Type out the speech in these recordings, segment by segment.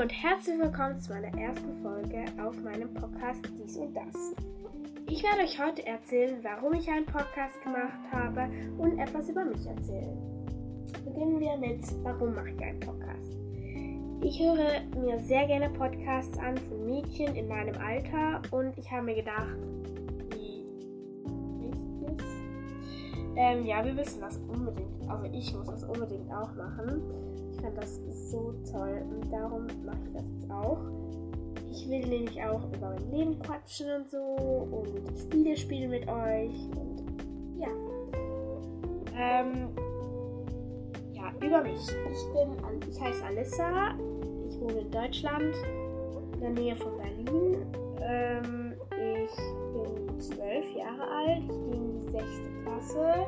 und herzlich willkommen zu meiner ersten Folge auf meinem Podcast Dies und Das. Ich werde euch heute erzählen, warum ich einen Podcast gemacht habe und etwas über mich erzählen. Beginnen wir mit, warum mache ich einen Podcast? Ich höre mir sehr gerne Podcasts an von Mädchen in meinem Alter und ich habe mir gedacht, wie ist. Ähm, ja, wir wissen das unbedingt. Also ich muss das unbedingt auch machen. Ich finde das so toll und darum mache ich das jetzt auch. Ich will nämlich auch über mein Leben quatschen und so und Spiele spielen mit euch und ja. Ähm, ja, über mich. Ich bin, ich heiße Alissa. Ich wohne in Deutschland, in der Nähe von Berlin. Ähm, ich bin zwölf Jahre alt. Ich gehe in die sechste Klasse.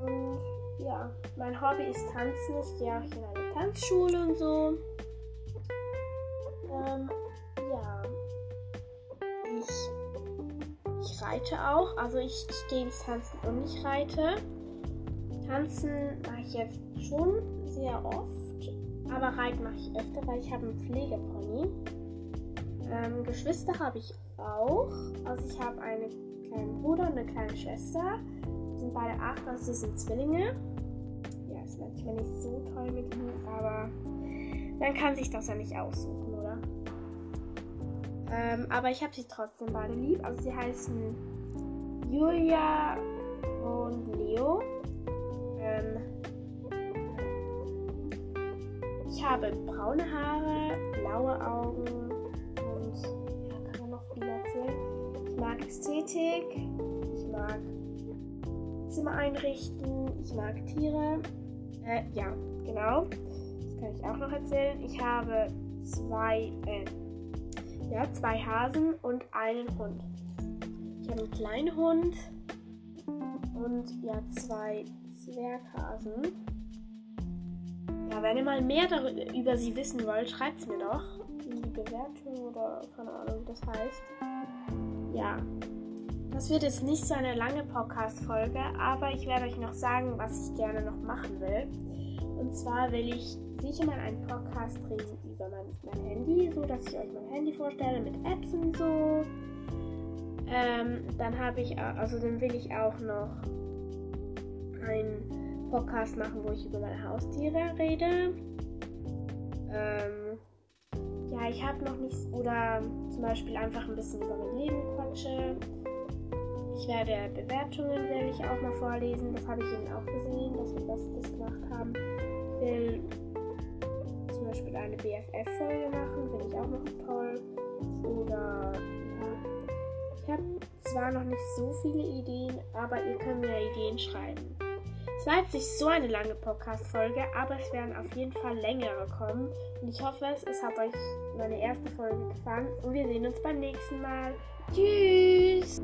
Und ja, mein Hobby ist Tanzen. Ich gehe auch in eine Tanzschule und so. Ähm, ja. Ich, ich reite auch. Also ich, ich gehe ins Tanzen und ich reite. Tanzen mache ich jetzt schon sehr oft. Aber Reiten mache ich öfter, weil ich habe einen Pflegepony. Ähm, Geschwister habe ich auch. Also ich habe einen kleinen Bruder und eine kleine Schwester. Die sind beide acht, also sie sind Zwillinge. Ja, ist manchmal nicht so toll mit ihnen, aber man kann sich das ja nicht aussuchen, oder? Ähm, aber ich habe sie trotzdem beide lieb. Also sie heißen Julia und Leo. Ähm, ich habe braune Haare, blaue Augen Ästhetik, ich mag Zimmer einrichten, ich mag Tiere. Äh, ja, genau. Das kann ich auch noch erzählen. Ich habe zwei, äh, ja, zwei Hasen und einen Hund. Ich habe einen kleinen Hund und ja, zwei Zwerghasen. Ja, wenn ihr mal mehr über sie wissen wollt, schreibt es mir doch in die Bewertung oder keine Ahnung, das heißt. Ja, das wird jetzt nicht so eine lange Podcast-Folge, aber ich werde euch noch sagen, was ich gerne noch machen will. Und zwar will ich sicher mal einen Podcast drehen über mein, mein Handy, so dass ich euch mein Handy vorstelle mit Apps und so. Ähm, dann habe ich, also dann will ich auch noch einen Podcast machen, wo ich über meine Haustiere rede. Ich habe noch nichts, oder zum Beispiel einfach ein bisschen über mein Leben quatsche. Ich werde Bewertungen will ich auch mal vorlesen. Das habe ich eben auch gesehen, dass wir das, das gemacht haben. Ich will zum Beispiel eine BFF-Folge machen, finde ich auch noch toll. Oder ja, ich habe zwar noch nicht so viele Ideen, aber ihr könnt mir Ideen schreiben. Es war jetzt nicht so eine lange Podcast-Folge, aber es werden auf jeden Fall längere kommen. Und ich hoffe, es hat euch meine erste Folge gefallen. Und wir sehen uns beim nächsten Mal. Tschüss!